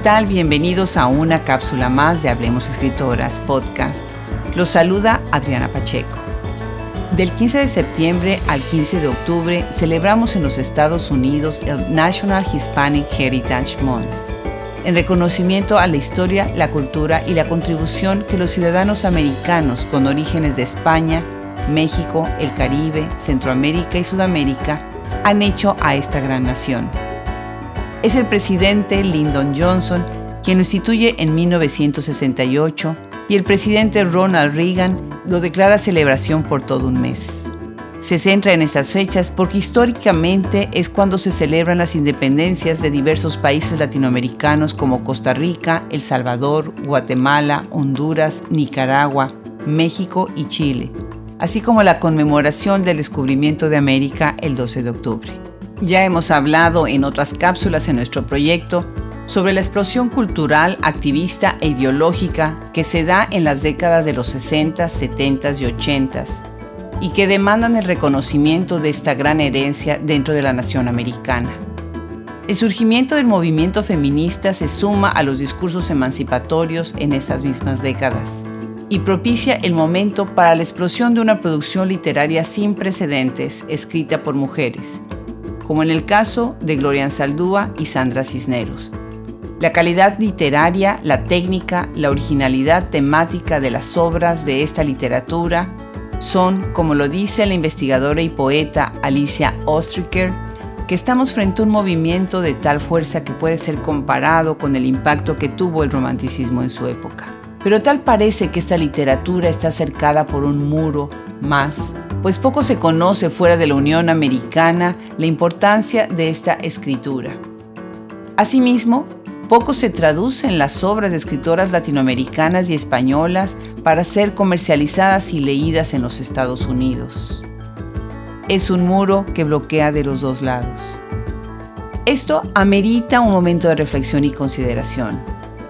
¿Qué tal? Bienvenidos a una cápsula más de Hablemos Escritoras podcast. Los saluda Adriana Pacheco. Del 15 de septiembre al 15 de octubre celebramos en los Estados Unidos el National Hispanic Heritage Month, en reconocimiento a la historia, la cultura y la contribución que los ciudadanos americanos con orígenes de España, México, el Caribe, Centroamérica y Sudamérica han hecho a esta gran nación. Es el presidente Lyndon Johnson quien lo instituye en 1968 y el presidente Ronald Reagan lo declara celebración por todo un mes. Se centra en estas fechas porque históricamente es cuando se celebran las independencias de diversos países latinoamericanos como Costa Rica, El Salvador, Guatemala, Honduras, Nicaragua, México y Chile, así como la conmemoración del descubrimiento de América el 12 de octubre. Ya hemos hablado en otras cápsulas en nuestro proyecto sobre la explosión cultural, activista e ideológica que se da en las décadas de los 60, 70 y 80 y que demandan el reconocimiento de esta gran herencia dentro de la nación americana. El surgimiento del movimiento feminista se suma a los discursos emancipatorios en estas mismas décadas y propicia el momento para la explosión de una producción literaria sin precedentes escrita por mujeres, como en el caso de Gloria Saldúa y Sandra Cisneros. La calidad literaria, la técnica, la originalidad temática de las obras de esta literatura son, como lo dice la investigadora y poeta Alicia Ostriker, que estamos frente a un movimiento de tal fuerza que puede ser comparado con el impacto que tuvo el romanticismo en su época. Pero tal parece que esta literatura está cercada por un muro más pues poco se conoce fuera de la Unión Americana la importancia de esta escritura. Asimismo, poco se traduce en las obras de escritoras latinoamericanas y españolas para ser comercializadas y leídas en los Estados Unidos. Es un muro que bloquea de los dos lados. Esto amerita un momento de reflexión y consideración,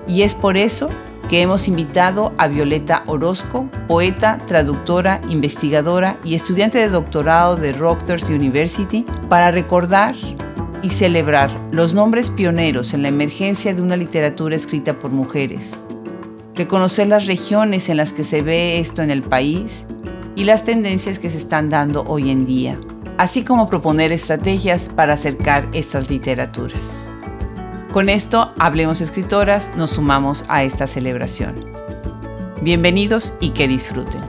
y es por eso que hemos invitado a Violeta Orozco, poeta, traductora, investigadora y estudiante de doctorado de Rutgers University, para recordar y celebrar los nombres pioneros en la emergencia de una literatura escrita por mujeres, reconocer las regiones en las que se ve esto en el país y las tendencias que se están dando hoy en día, así como proponer estrategias para acercar estas literaturas. Con esto, Hablemos Escritoras, nos sumamos a esta celebración. Bienvenidos y que disfruten.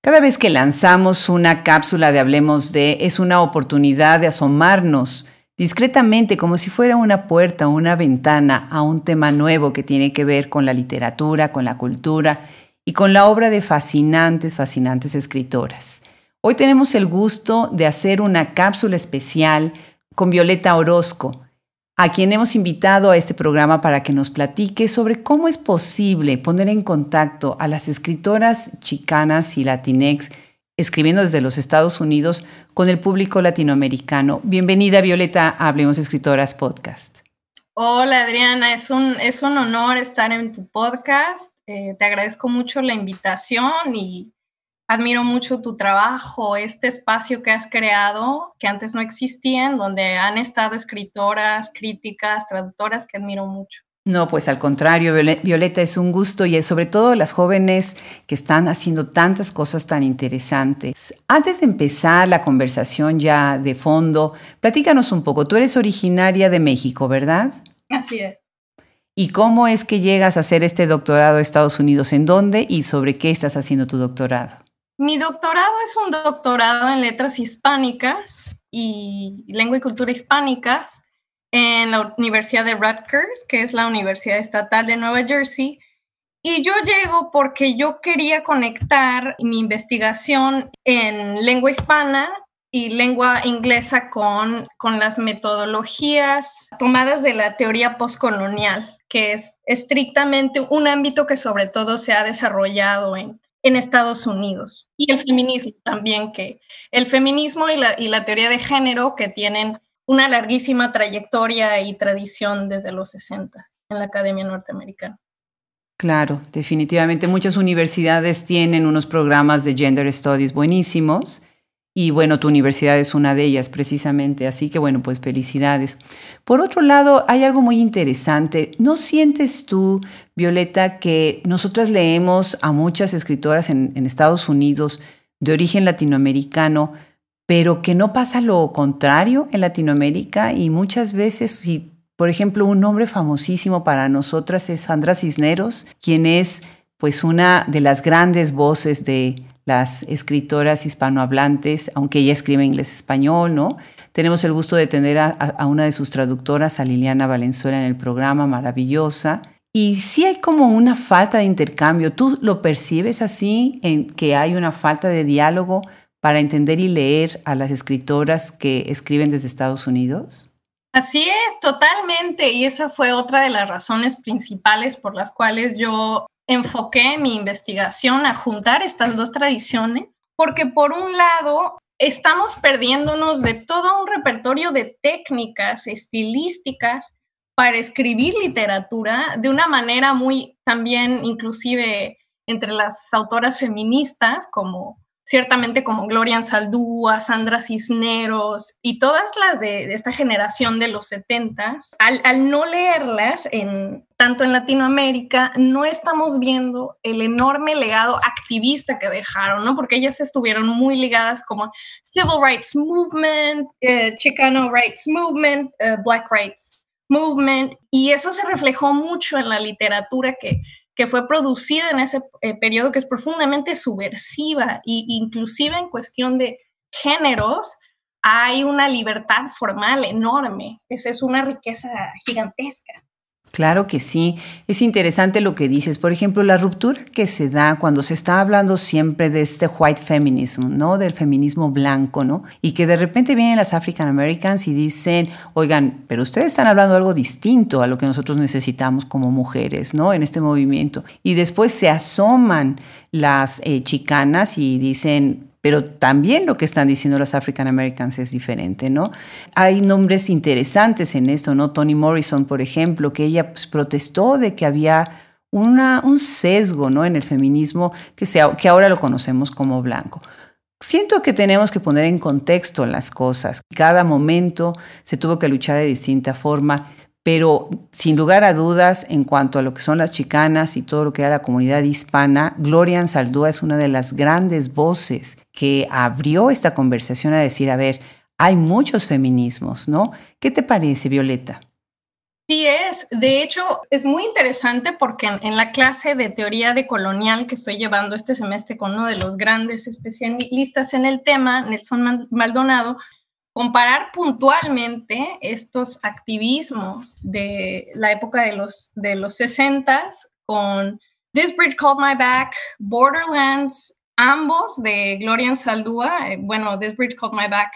Cada vez que lanzamos una cápsula de Hablemos de, es una oportunidad de asomarnos discretamente como si fuera una puerta o una ventana a un tema nuevo que tiene que ver con la literatura, con la cultura y con la obra de fascinantes, fascinantes escritoras. Hoy tenemos el gusto de hacer una cápsula especial con Violeta Orozco, a quien hemos invitado a este programa para que nos platique sobre cómo es posible poner en contacto a las escritoras chicanas y latinex escribiendo desde los Estados Unidos con el público latinoamericano. Bienvenida Violeta a Hablemos Escritoras Podcast. Hola Adriana, es un, es un honor estar en tu podcast. Eh, te agradezco mucho la invitación y admiro mucho tu trabajo, este espacio que has creado, que antes no existía, en donde han estado escritoras, críticas, traductoras que admiro mucho. No, pues al contrario, Violeta, es un gusto y sobre todo las jóvenes que están haciendo tantas cosas tan interesantes. Antes de empezar la conversación ya de fondo, platícanos un poco. Tú eres originaria de México, ¿verdad? Así es. ¿Y cómo es que llegas a hacer este doctorado a Estados Unidos? ¿En dónde y sobre qué estás haciendo tu doctorado? Mi doctorado es un doctorado en letras hispánicas y lengua y cultura hispánicas en la Universidad de Rutgers, que es la Universidad Estatal de Nueva Jersey. Y yo llego porque yo quería conectar mi investigación en lengua hispana y lengua inglesa con, con las metodologías tomadas de la teoría postcolonial, que es estrictamente un ámbito que sobre todo se ha desarrollado en en Estados Unidos. Y el feminismo también, que el feminismo y la, y la teoría de género que tienen una larguísima trayectoria y tradición desde los 60 en la Academia Norteamericana. Claro, definitivamente muchas universidades tienen unos programas de Gender Studies buenísimos Y bueno, tu universidad es una de ellas precisamente, así que bueno, pues felicidades. Por otro lado, hay algo muy interesante. ¿No sientes tú, Violeta, que nosotras leemos a muchas escritoras en, en Estados Unidos de origen latinoamericano, pero que no pasa lo contrario en Latinoamérica y muchas veces si por ejemplo, un nombre famosísimo para nosotras es Sandra Cisneros, quien es pues una de las grandes voces de las escritoras hispanohablantes, aunque ella escribe inglés-español, ¿no? Tenemos el gusto de tener a, una de sus traductoras, a Liliana Valenzuela, en el programa, maravillosa. Y sí hay como una falta de intercambio. ¿Tú lo percibes así, en que hay una falta de diálogo para entender y leer a las escritoras que escriben desde Estados Unidos? Así es, totalmente. Y esa fue otra de las razones principales por las cuales yo enfoqué mi investigación a juntar estas dos tradiciones, porque por un lado estamos perdiéndonos de todo un repertorio de técnicas estilísticas para escribir literatura de una manera muy también inclusive entre las autoras feministas como ciertamente como Gloria Ansaldúa, Sandra Cisneros y todas las de, esta generación de los 70, al, al, no leerlas en, tanto en Latinoamérica, no estamos viendo el enorme legado activista que dejaron, ¿no? Porque ellas estuvieron muy ligadas como Civil Rights Movement, eh, Chicano Rights Movement, eh, Black Rights Movement, y eso se reflejó mucho en la literatura que, que fue producida en ese eh, periodo que es profundamente subversiva e inclusive en cuestión de géneros hay una libertad formal enorme. Esa es una riqueza gigantesca. Claro que sí, es interesante lo que dices. Por ejemplo, la ruptura que se da cuando se está hablando siempre de este white feminism, ¿no? Del feminismo blanco, ¿no? Y que de repente vienen las African Americans y dicen, oigan, pero ustedes están hablando algo distinto a lo que nosotros necesitamos como mujeres, ¿no? En este movimiento. Y después se asoman las eh, chicanas y dicen, pero también lo que están diciendo las African Americans es diferente, ¿no? Hay nombres interesantes en esto, ¿no? Toni Morrison, por ejemplo, que ella pues, protestó de que había un sesgo, ¿no? En el feminismo que ahora lo conocemos como blanco. Siento que tenemos que poner en contexto las cosas. Cada momento se tuvo que luchar de distinta forma pero sin lugar a dudas, en cuanto a lo que son las chicanas y todo lo que era la comunidad hispana, Gloria Ansaldúa es una de las grandes voces que abrió esta conversación a decir, a ver, hay muchos feminismos, ¿no? ¿Qué te parece, Violeta? Sí es, de hecho es muy interesante porque en, la clase de teoría de colonial que estoy llevando este semestre con uno de los grandes especialistas en el tema, Nelson Maldonado, comparar puntualmente estos activismos de la época de los, de los 60 con This Bridge Called My Back, Borderlands, ambos de Gloria Saldúa. Eh, bueno, This Bridge Called My Back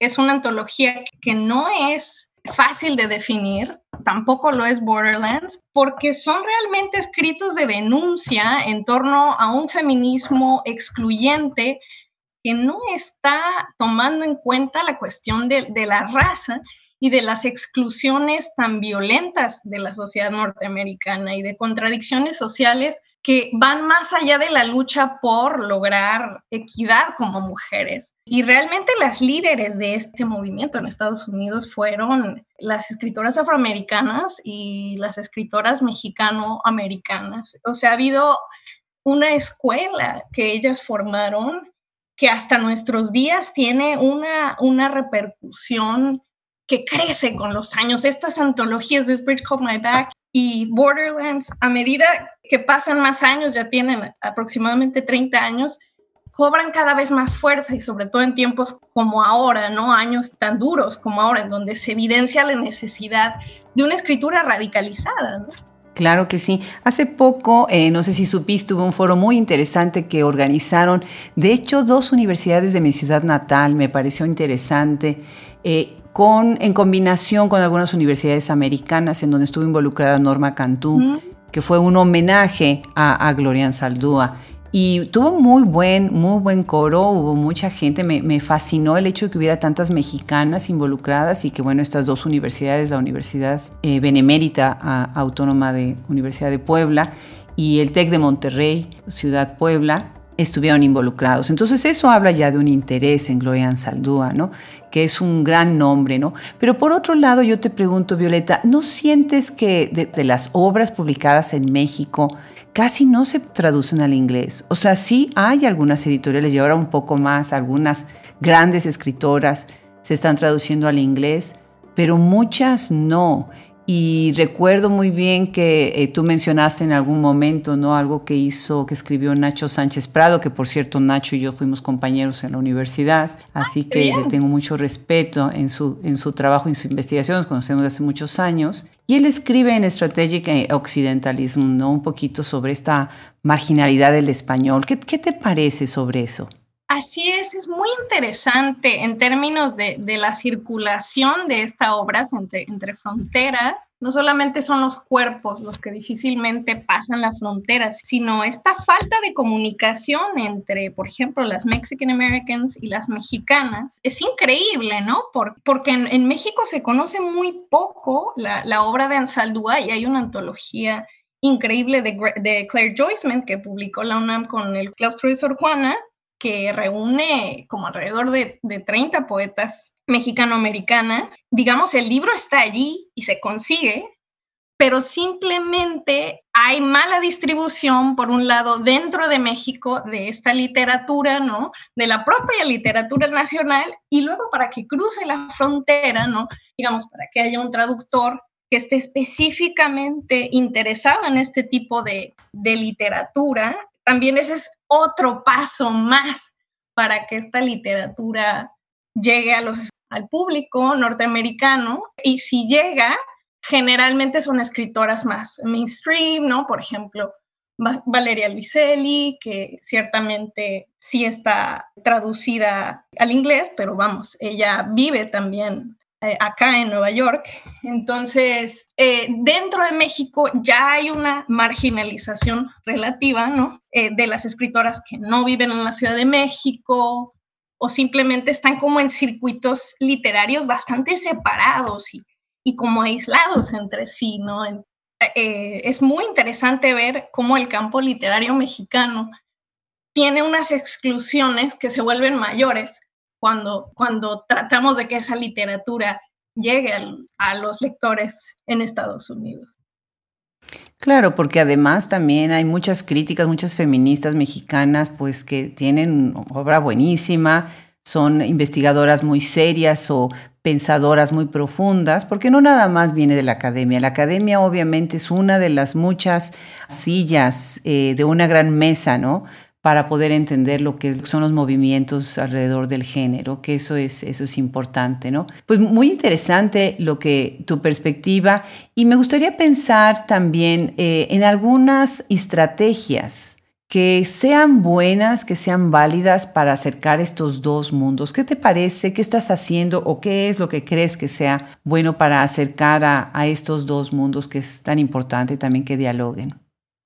es una antología que no es fácil de definir, tampoco lo es Borderlands, porque son realmente escritos de denuncia en torno a un feminismo excluyente que no está tomando en cuenta la cuestión de, la raza y de las exclusiones tan violentas de la sociedad norteamericana y de contradicciones sociales que van más allá de la lucha por lograr equidad como mujeres. Y realmente las líderes de este movimiento en Estados Unidos fueron las escritoras afroamericanas y las escritoras mexicano-americanas. O sea, ha habido una escuela que ellas formaron que hasta nuestros días tiene una, una repercusión que crece con los años. Estas antologías de Spirit Called My Back y Borderlands, a medida que pasan más años, ya tienen aproximadamente 30 años, cobran cada vez más fuerza y sobre todo en tiempos como ahora, ¿no? Años tan duros como ahora, en donde se evidencia la necesidad de una escritura radicalizada, ¿no? Claro que sí. Hace poco, eh, no sé si supiste, hubo un foro muy interesante que organizaron, de hecho, dos universidades de mi ciudad natal, me pareció interesante, eh, con, en combinación con algunas universidades americanas, en donde estuvo involucrada Norma Cantú, que fue un homenaje a, a Glorian Saldúa. Y tuvo muy buen, muy buen coro, hubo mucha gente, me, fascinó el hecho de que hubiera tantas mexicanas involucradas y que bueno, estas dos universidades, la Universidad eh, Benemérita Autónoma de Universidad de Puebla y el TEC de Monterrey, Ciudad Puebla, estuvieron involucrados. Entonces eso habla ya de un interés en Gloria Ansaldúa, ¿no? Que es un gran nombre, ¿no? Pero por otro lado yo te pregunto, Violeta, ¿no sientes que de, las obras publicadas en México casi no se traducen al inglés? O sea, sí hay algunas editoriales y ahora un poco más, algunas grandes escritoras se están traduciendo al inglés, pero muchas no. Y recuerdo muy bien que eh, tú mencionaste en algún momento, ¿no? Algo que hizo, que escribió Nacho Sánchez Prado, que por cierto Nacho y yo fuimos compañeros en la universidad, así que le tengo mucho respeto en su, en su trabajo, en su investigación, nos conocemos hace muchos años. Y él escribe en Strategic Occidentalism, ¿no? Un poquito sobre esta marginalidad del español. ¿Qué, qué te parece sobre eso? Así es, es muy interesante en términos de, la circulación de esta obra entre, entre, fronteras. No solamente son los cuerpos los que difícilmente pasan las fronteras, sino esta falta de comunicación entre, por ejemplo, las Mexican Americans y las mexicanas. Es increíble, ¿no? porque en, México se conoce muy poco la, la obra de Ansaldúa y hay una antología increíble de, de Claire Joyceman que publicó la UNAM con el claustro de Sor Juana, que reúne como alrededor de, 30 poetas mexicano-americanas. Digamos, el libro está allí y se consigue, pero simplemente hay mala distribución, por un lado, dentro de México de esta literatura, ¿no? De la propia literatura nacional y luego para que cruce la frontera, ¿no? Digamos, para que haya un traductor que esté específicamente interesado en este tipo de, de literatura también ese es otro paso más para que esta literatura llegue al público norteamericano y si llega, generalmente son escritoras más mainstream, ¿no? Por ejemplo, Valeria Luiselli, que ciertamente sí está traducida al inglés, pero vamos, ella vive también eh, acá en Nueva York. Entonces, eh, dentro de México ya hay una marginalización relativa, ¿no? Eh, de las escritoras que no viven en la Ciudad de México o simplemente están como en circuitos literarios bastante separados y, y como aislados entre sí, ¿no? es muy interesante ver cómo el campo literario mexicano tiene unas exclusiones que se vuelven mayores cuando, cuando tratamos de que esa literatura llegue a los lectores en Estados Unidos. Claro, porque además también hay muchas críticas, muchas feministas mexicanas, pues que tienen obra buenísima, son investigadoras muy serias o pensadoras muy profundas, porque no nada más viene de la academia. La academia obviamente es una de las muchas sillas eh, de una gran mesa, ¿no? Para poder entender lo que son los movimientos alrededor del género, que eso es, eso es importante, ¿no? Pues muy interesante lo que tu perspectiva y me gustaría pensar también eh, en algunas estrategias que sean buenas, que sean válidas para acercar estos dos mundos. ¿Qué te parece? ¿Qué estás haciendo o qué es lo que crees que sea bueno para acercar a, a estos dos mundos que es tan importante también que dialoguen?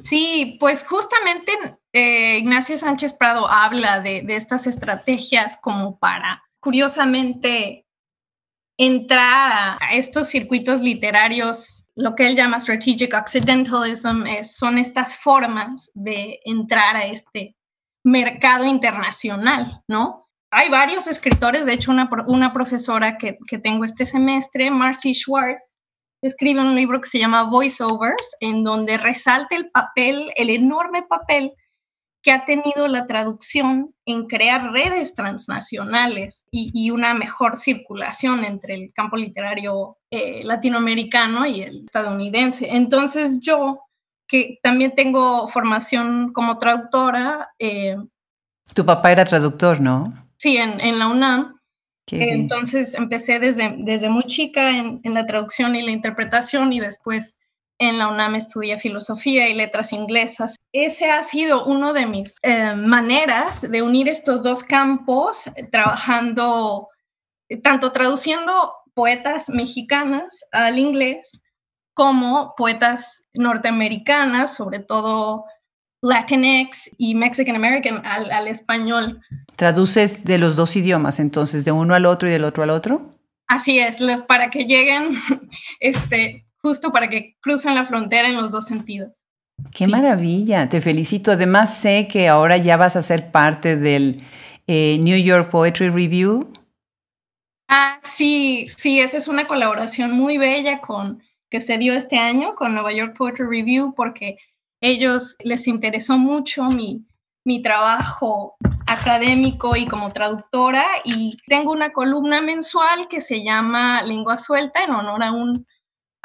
Sí, pues justamente eh, Ignacio Sánchez Prado habla de, estas estrategias como para, curiosamente, entrar a, estos circuitos literarios, lo que él llama strategic occidentalism, son estas formas de entrar a este mercado internacional, ¿no? Hay varios escritores, de hecho una, profesora que, que tengo este semestre, Marcy Schwartz, escribe un libro que se llama Voiceovers, en donde resalta el papel, el enorme papel que ha tenido la traducción en crear redes transnacionales y, una mejor circulación entre el campo literario eh, latinoamericano y el estadounidense. Entonces yo, que también tengo formación como traductora. Eh, tu papá era traductor, ¿no? Sí, en, en la UNAM. Entonces empecé desde, desde muy chica en, la traducción y la interpretación y después en la UNAM estudié filosofía y letras inglesas. Ese ha sido uno de mis eh, maneras de unir estos dos campos, eh, trabajando, eh, tanto traduciendo poetas mexicanas al inglés como poetas norteamericanas, sobre todo Latinx y Mexican American al, español. ¿Traduces de los dos idiomas, entonces, de uno al otro y del otro al otro? Así es, para que lleguen, este, justo para que crucen la frontera en los dos sentidos. Qué maravilla, te felicito. Además sé que ahora ya vas a ser parte del eh, New York Poetry Review. Ah, sí, sí, esa es una colaboración muy bella con que se dio este año con Nueva York Poetry Review porque ellos les interesó mucho mi, mi trabajo académico y como traductora y tengo una columna mensual que se llama Lengua Suelta en honor a un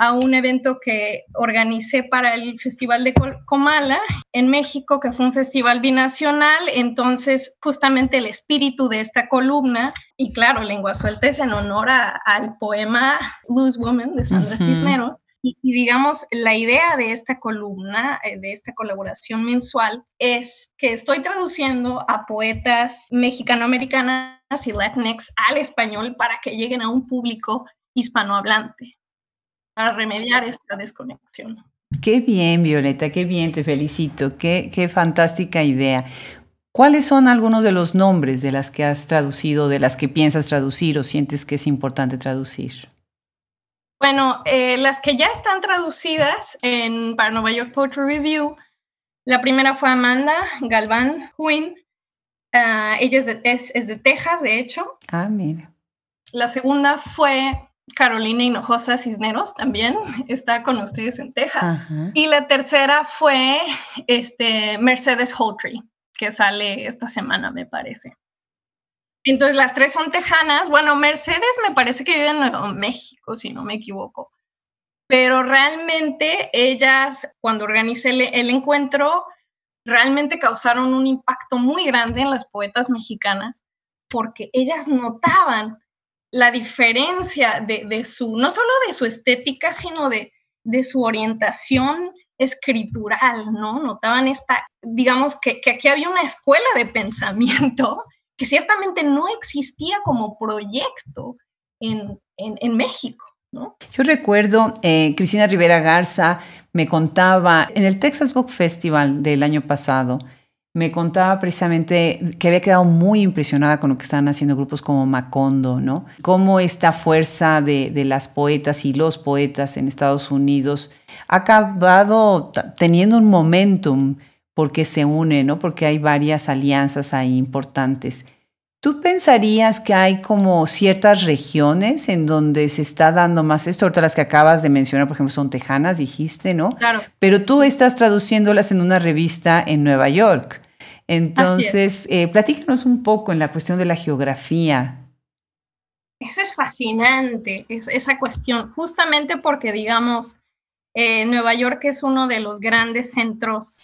a un evento que organicé para el Festival de Comala en México, que fue un festival binacional. Entonces, justamente el espíritu de esta columna, y claro, Lengua Suelta es en honor al poema Loose Woman de Sandra Cisneros. Y, digamos, la idea de esta columna, eh, de esta colaboración mensual, es que estoy traduciendo a poetas mexicanoamericanas y latinx al español para que lleguen a un público hispanohablante para remediar esta desconexión. Qué bien, Violeta, qué bien, te felicito, qué, qué fantástica idea. ¿Cuáles son algunos de los nombres de las que has traducido, de las que piensas traducir o sientes que es importante traducir? Bueno, eh, las que ya están traducidas en, para Nueva York Poetry Review, la primera fue Amanda Galván Huyn. Ah, ella es de, es de Texas, de hecho. Ah, mira. La segunda fue Carolina Hinojosa Cisneros también está con ustedes en Texas. Y la tercera fue este, Mercedes Holtree, que sale esta semana, me parece. Entonces las tres son tejanas. Bueno, Mercedes me parece que vive en Nuevo México, si no me equivoco. Pero realmente ellas, cuando organicé el encuentro, realmente causaron un impacto muy grande en las poetas mexicanas porque ellas notaban la diferencia de, su, no solo de su estética, sino de, de su orientación escritural, ¿no? Notaban esta, digamos que, aquí había una escuela de pensamiento que ciertamente no existía como proyecto en, México. ¿no? Yo recuerdo, eh, Cristina Rivera Garza me contaba en el Texas Book Festival del año pasado, me contaba precisamente que había quedado muy impresionada con lo que estaban haciendo grupos como Macondo, ¿no? Cómo esta fuerza de, las poetas y los poetas en Estados Unidos ha acabado teniendo un momentum porque se une, ¿no? Porque hay varias alianzas ahí importantes. ¿Tú pensarías que hay como ciertas regiones en donde se está dando más esto? Ahorita las que acabas de mencionar, por ejemplo, son tejanas, dijiste, ¿no? Claro. Pero tú estás traduciéndolas en una revista en Nueva York. Entonces, eh, platícanos un poco en la cuestión de la geografía. Eso es fascinante, esa cuestión, justamente porque, digamos, eh, Nueva York es uno de los grandes centros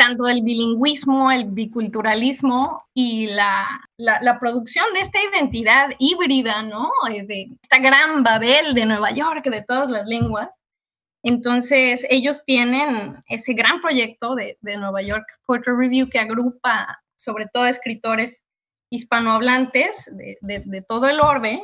tanto del bilingüismo, el biculturalismo y la, la, producción de esta identidad híbrida, ¿no? Eh, de esta gran Babel de Nueva York, de todas las lenguas. Entonces, ellos tienen ese gran proyecto de, Nueva York Poetry Review que agrupa sobre todo escritores hispanohablantes de, de, todo el orbe,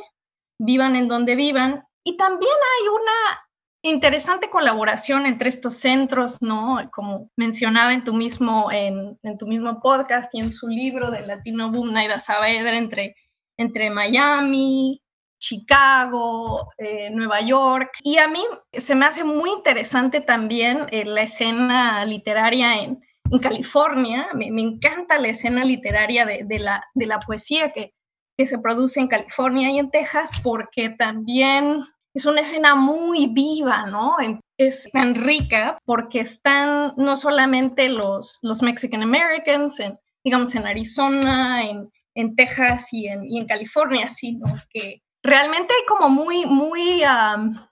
vivan en donde vivan. Y también hay una interesante colaboración entre estos centros, ¿no? Como mencionaba en tu mismo, en, en tu mismo podcast y en su libro de Latino Boom, Naida Saavedra, entre, entre Miami, Chicago, eh, Nueva York. Y a mí se me hace muy interesante también eh, la escena literaria en, California. Me, encanta la escena literaria de, la, de la poesía que, que se produce en California y en Texas porque también es una escena muy viva, ¿no? Es tan rica porque están no solamente los, los Mexican Americans, en, digamos, en Arizona, en, en Texas y en, y en California, sino que realmente hay como muy, muy,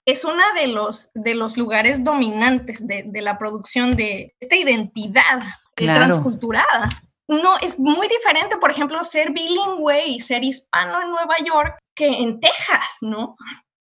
es uno de los, de los lugares dominantes de, la producción de esta identidad transculturada. No, es muy diferente, por ejemplo, ser bilingüe y ser hispano en Nueva York que en Texas, ¿no?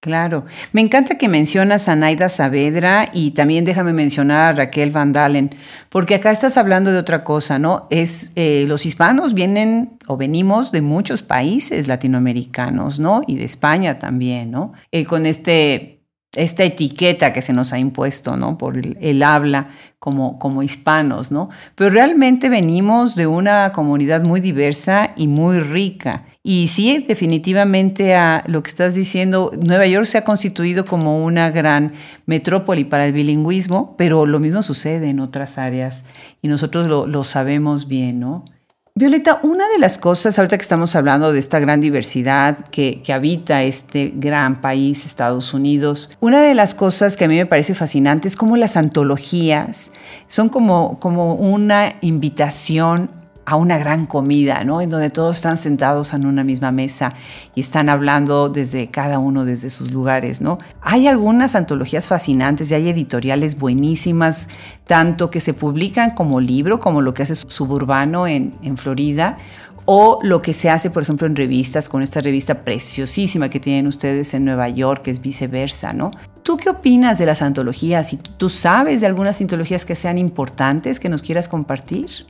Claro. Me encanta que mencionas a Naida Saavedra y también déjame mencionar a Raquel Van Dalen, porque acá estás hablando de otra cosa, ¿no? Es eh, los hispanos vienen o venimos de muchos países latinoamericanos, ¿no? Y de España también, ¿no? Eh, con este, esta etiqueta que se nos ha impuesto, ¿no? Por el, habla como, como hispanos, ¿no? Pero realmente venimos de una comunidad muy diversa y muy rica Y sí, definitivamente a lo que estás diciendo, Nueva York se ha constituido como una gran metrópoli para el bilingüismo, pero lo mismo sucede en otras áreas y nosotros lo, lo sabemos bien, ¿no? Violeta, una de las cosas, ahorita que estamos hablando de esta gran diversidad que, que, habita este gran país, Estados Unidos, una de las cosas que a mí me parece fascinante es cómo las antologías son como, como una invitación a una gran comida, ¿no? En donde todos están sentados en una misma mesa y están hablando desde cada uno desde sus lugares, ¿no? Hay algunas antologías fascinantes y hay editoriales buenísimas, tanto que se publican como libro, como lo que hace Suburbano en, Florida, o lo que se hace, por ejemplo, en revistas, con esta revista preciosísima que tienen ustedes en Nueva York, que es viceversa, ¿no? ¿Tú qué opinas de las antologías? ¿Y tú sabes de algunas antologías que sean importantes que nos quieras compartir?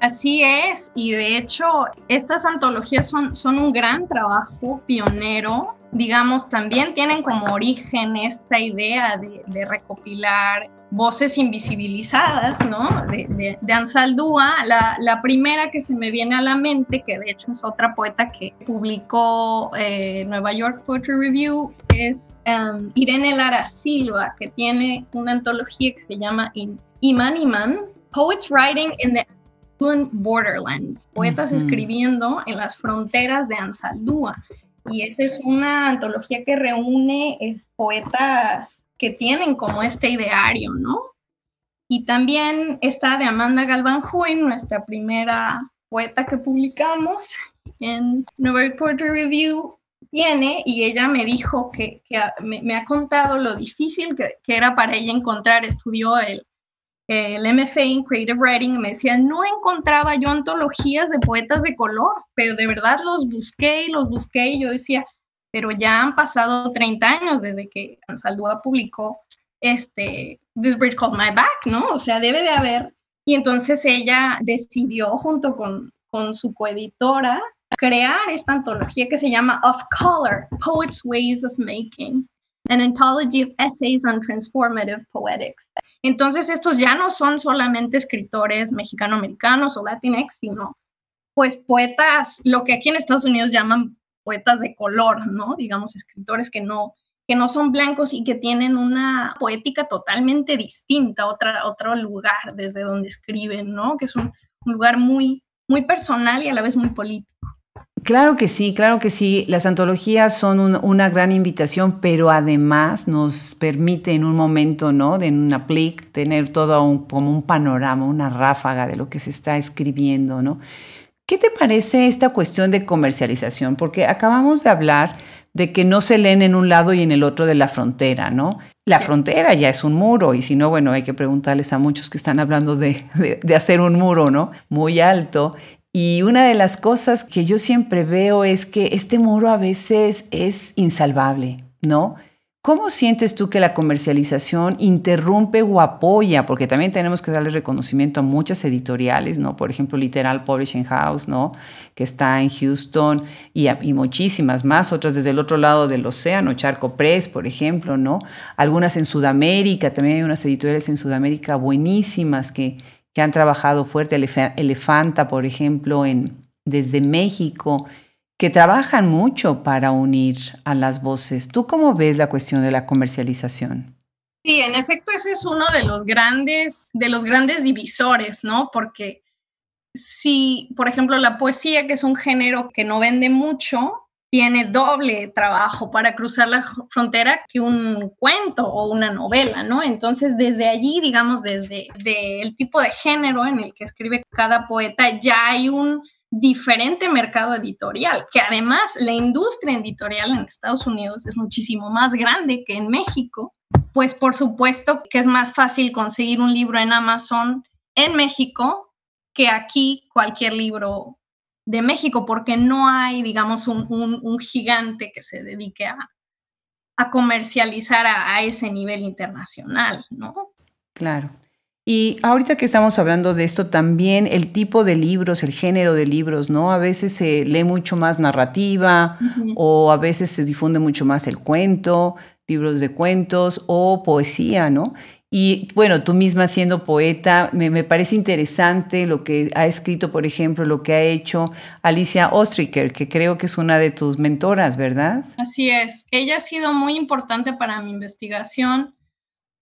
Así es, y de hecho estas antologías son, son un gran trabajo pionero, digamos, también tienen como origen esta idea de, recopilar voces invisibilizadas, ¿no? De, de, Ansaldúa, la, la, primera que se me viene a la mente, que de hecho es otra poeta que publicó eh, Nueva York Poetry Review, es um, Irene Lara Silva, que tiene una antología que se llama Iman Iman, Poets Writing in the Borderlands, poetas escribiendo en las fronteras de Ansaldúa. Y esa es una antología que reúne poetas que tienen como este ideario, ¿no? Y también está de Amanda Galvan Huyn, nuestra primera poeta que publicamos en Nueva York Poetry Review, viene y ella me dijo que, me, ha contado lo difícil que, que, era para ella encontrar, estudió el, el MFA en Creative Writing me decía, no encontraba yo antologías de poetas de color, pero de verdad los busqué y los busqué y yo decía, pero ya han pasado 30 años desde que Ansaldúa publicó este This Bridge Called My Back, ¿no? O sea, debe de haber. Y entonces ella decidió junto con, con su coeditora crear esta antología que se llama Of Color, Poets' Ways of Making, an anthology of essays on transformative poetics. Entonces, estos ya no son solamente escritores mexicano-americanos o latinx, sino pues poetas, lo que aquí en Estados Unidos llaman poetas de color, ¿no? Digamos, escritores que no, que no son blancos y que tienen una poética totalmente distinta, otra, otro lugar desde donde escriben, ¿no? Que es un, un lugar muy, muy personal y a la vez muy político. Claro que sí, claro que sí. Las antologías son una gran invitación, pero además nos permite en un momento, ¿no? En una plic, tener todo un, como un panorama, una ráfaga de lo que se está escribiendo, ¿no? ¿Qué te parece esta cuestión de comercialización? Porque acabamos de hablar de que no se leen en un lado y en el otro de la frontera, ¿no? La frontera ya es un muro y si no, bueno, hay que preguntarles a muchos que están hablando de, de hacer un muro, ¿no? Muy alto y una de las cosas que yo siempre veo es que este muro a veces es insalvable, ¿no? ¿Cómo sientes tú que la comercialización interrumpe o apoya? Porque también tenemos que darle reconocimiento a muchas editoriales, ¿no? Por ejemplo, Literal Publishing House, ¿no? Que está en Houston y, muchísimas más, otras desde el otro lado del océano, Charco Press, por ejemplo, ¿no? Algunas en Sudamérica, también hay unas editoriales en Sudamérica buenísimas que, que han trabajado fuerte, Elefanta, por ejemplo, en, desde México, que trabajan mucho para unir a las voces. ¿Tú cómo ves la cuestión de la comercialización? Sí, en efecto, ese es uno de los grandes, de los grandes divisores, ¿no? Porque si, por ejemplo, la poesía, que es un género que no vende mucho, tiene doble trabajo para cruzar la frontera que un cuento o una novela, ¿no? Entonces, desde allí, digamos, desde, el tipo de género en el que escribe cada poeta, ya hay un diferente mercado editorial, que además la industria editorial en Estados Unidos es muchísimo más grande que en México, pues por supuesto que es más fácil conseguir un libro en Amazon en México que aquí cualquier libro de México, porque no hay, digamos, un, gigante que se dedique a, comercializar a, ese nivel internacional, ¿no? Claro. Y ahorita que estamos hablando de esto, también el tipo de libros, el género de libros, ¿no? A veces se lee mucho más narrativa o a veces se difunde mucho más el cuento, libros de cuentos o poesía, ¿no? Y bueno, tú misma siendo poeta, me, parece interesante lo que ha escrito, por ejemplo, lo que ha hecho Alicia Ostriker, que creo que es una de tus mentoras, ¿verdad? Así es. Ella ha sido muy importante para mi investigación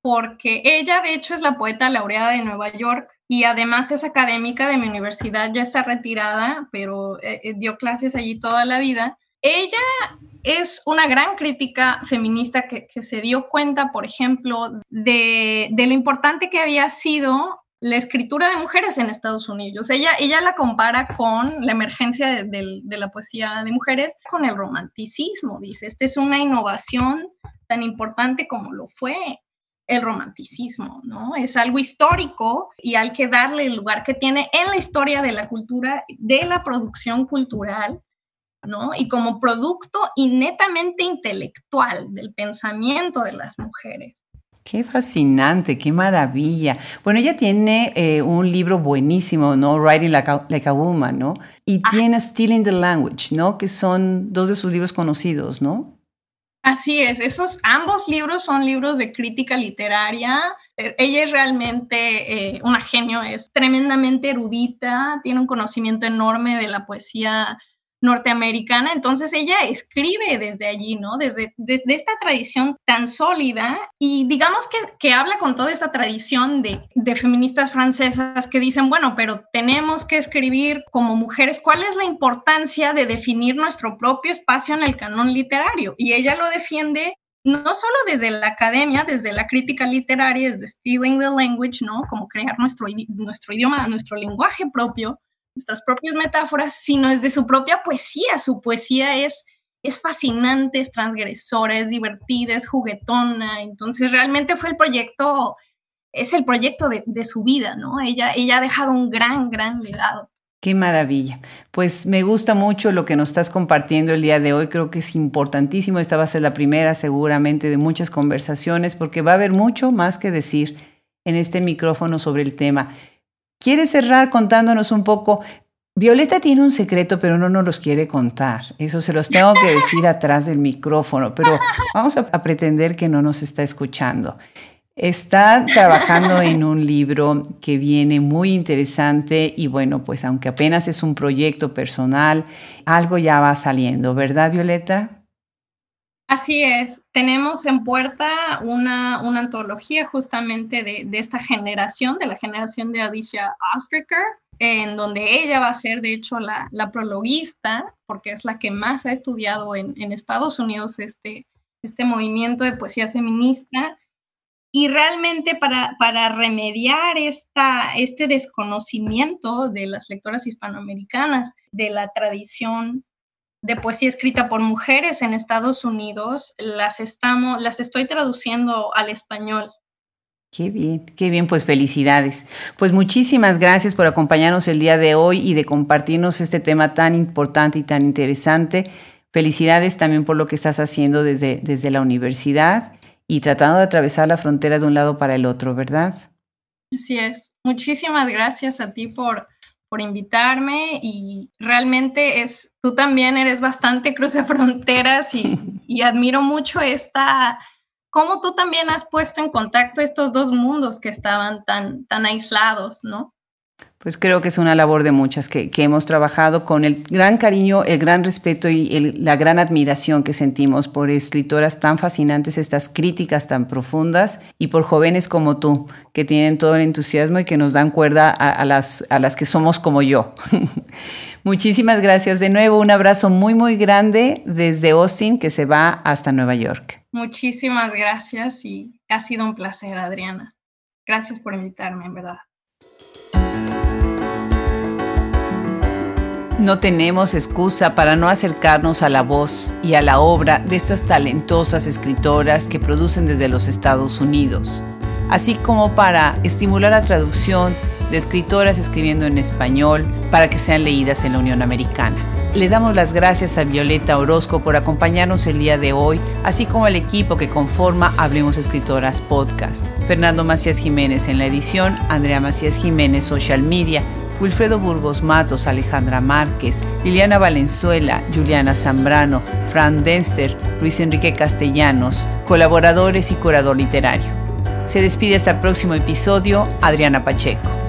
porque ella de hecho es la poeta laureada de Nueva York y además es académica de mi universidad, ya está retirada, pero eh, eh, dio clases allí toda la vida. Ella es una gran crítica feminista que, se dio cuenta, por ejemplo, de, lo importante que había sido la escritura de mujeres en Estados Unidos. Ella, ella la compara con la emergencia de, la poesía de mujeres, con el romanticismo. Dice, esta es una innovación tan importante como lo fue el romanticismo, ¿no? Es algo histórico y hay que darle el lugar que tiene en la historia de la cultura, de la producción cultural y como producto y netamente intelectual del pensamiento de las mujeres. Qué fascinante, qué maravilla. Bueno, ella tiene eh, un libro buenísimo, ¿no? Writing Like a, Woman, ¿no? Y ah. tiene Stealing the Language, ¿no? Que son dos de sus libros conocidos, ¿no? Así es, esos ambos libros son libros de crítica literaria. Eh, ella es realmente eh, una genio, es tremendamente erudita, tiene un conocimiento enorme de la poesía norteamericana, entonces ella escribe desde allí, ¿no? Desde, desde esta tradición tan sólida y digamos que, que habla con toda esta tradición de, de, feministas francesas que dicen, bueno, pero tenemos que escribir como mujeres, ¿cuál es la importancia de definir nuestro propio espacio en el canon literario? Y ella lo defiende no solo desde la academia, desde la crítica literaria, desde stealing the language, ¿no? Como crear nuestro, nuestro idioma, nuestro lenguaje propio, nuestras propias metáforas, sino desde su propia poesía. Su poesía es, es fascinante, es transgresora, es divertida, es juguetona. Entonces realmente fue el proyecto, es el proyecto de, de su vida, ¿no? Ella, ella ha dejado un gran, gran legado. Qué maravilla. Pues me gusta mucho lo que nos estás compartiendo el día de hoy. Creo que es importantísimo. Esta va a ser la primera seguramente de muchas conversaciones porque va a haber mucho más que decir en este micrófono sobre el tema. ¿Quieres cerrar contándonos un poco? Violeta tiene un secreto, pero no nos los quiere contar. Eso se los tengo que decir atrás del micrófono, pero vamos a, pretender que no nos está escuchando. Está trabajando en un libro que viene muy interesante y bueno, pues aunque apenas es un proyecto personal, algo ya va saliendo, ¿verdad, Violeta? Así es, tenemos en puerta una, antología justamente de, esta generación, de la generación de Alicia Ostriker, en donde ella va a ser de hecho la, prologuista, porque es la que más ha estudiado en, Estados Unidos este, este movimiento de poesía feminista. Y realmente para, para remediar esta, este desconocimiento de las lectoras hispanoamericanas de la tradición de poesía escrita por mujeres en Estados Unidos, las, estamos, las estoy traduciendo al español. Qué bien, qué bien, pues felicidades. Pues muchísimas gracias por acompañarnos el día de hoy y de compartirnos este tema tan importante y tan interesante. Felicidades también por lo que estás haciendo desde, desde la universidad y tratando de atravesar la frontera de un lado para el otro, ¿verdad? Así es. Muchísimas gracias a ti por, por invitarme y realmente es, tú también eres bastante cruce fronteras y, y admiro mucho esta, cómo tú también has puesto en contacto estos dos mundos que estaban tan, tan aislados, ¿no? Pues creo que es una labor de muchas que, hemos trabajado con el gran cariño, el gran respeto y la gran admiración que sentimos por escritoras tan fascinantes, estas críticas tan profundas y por jóvenes como tú, que tienen todo el entusiasmo y que nos dan cuerda a, las, a las que somos como yo. Muchísimas gracias de nuevo, un abrazo muy, muy grande desde Austin que se va hasta Nueva York. Muchísimas gracias y ha sido un placer, Adriana. Gracias por invitarme, en verdad. No tenemos excusa para no acercarnos a la voz y a la obra de estas talentosas escritoras que producen desde los Estados Unidos, así como para estimular la traducción de escritoras escribiendo en español para que sean leídas en la Unión Americana. Le damos las gracias a Violeta Orozco por acompañarnos el día de hoy, así como al equipo que conforma Hablemos Escritoras Podcast. Fernando Macías Jiménez en la edición, Andrea Macías Jiménez Social Media Wilfredo Burgos Matos, Alejandra Márquez, Liliana Valenzuela, Juliana Zambrano, Fran Denster, Luis Enrique Castellanos, colaboradores y curador literario. Se despide hasta el próximo episodio Adriana Pacheco.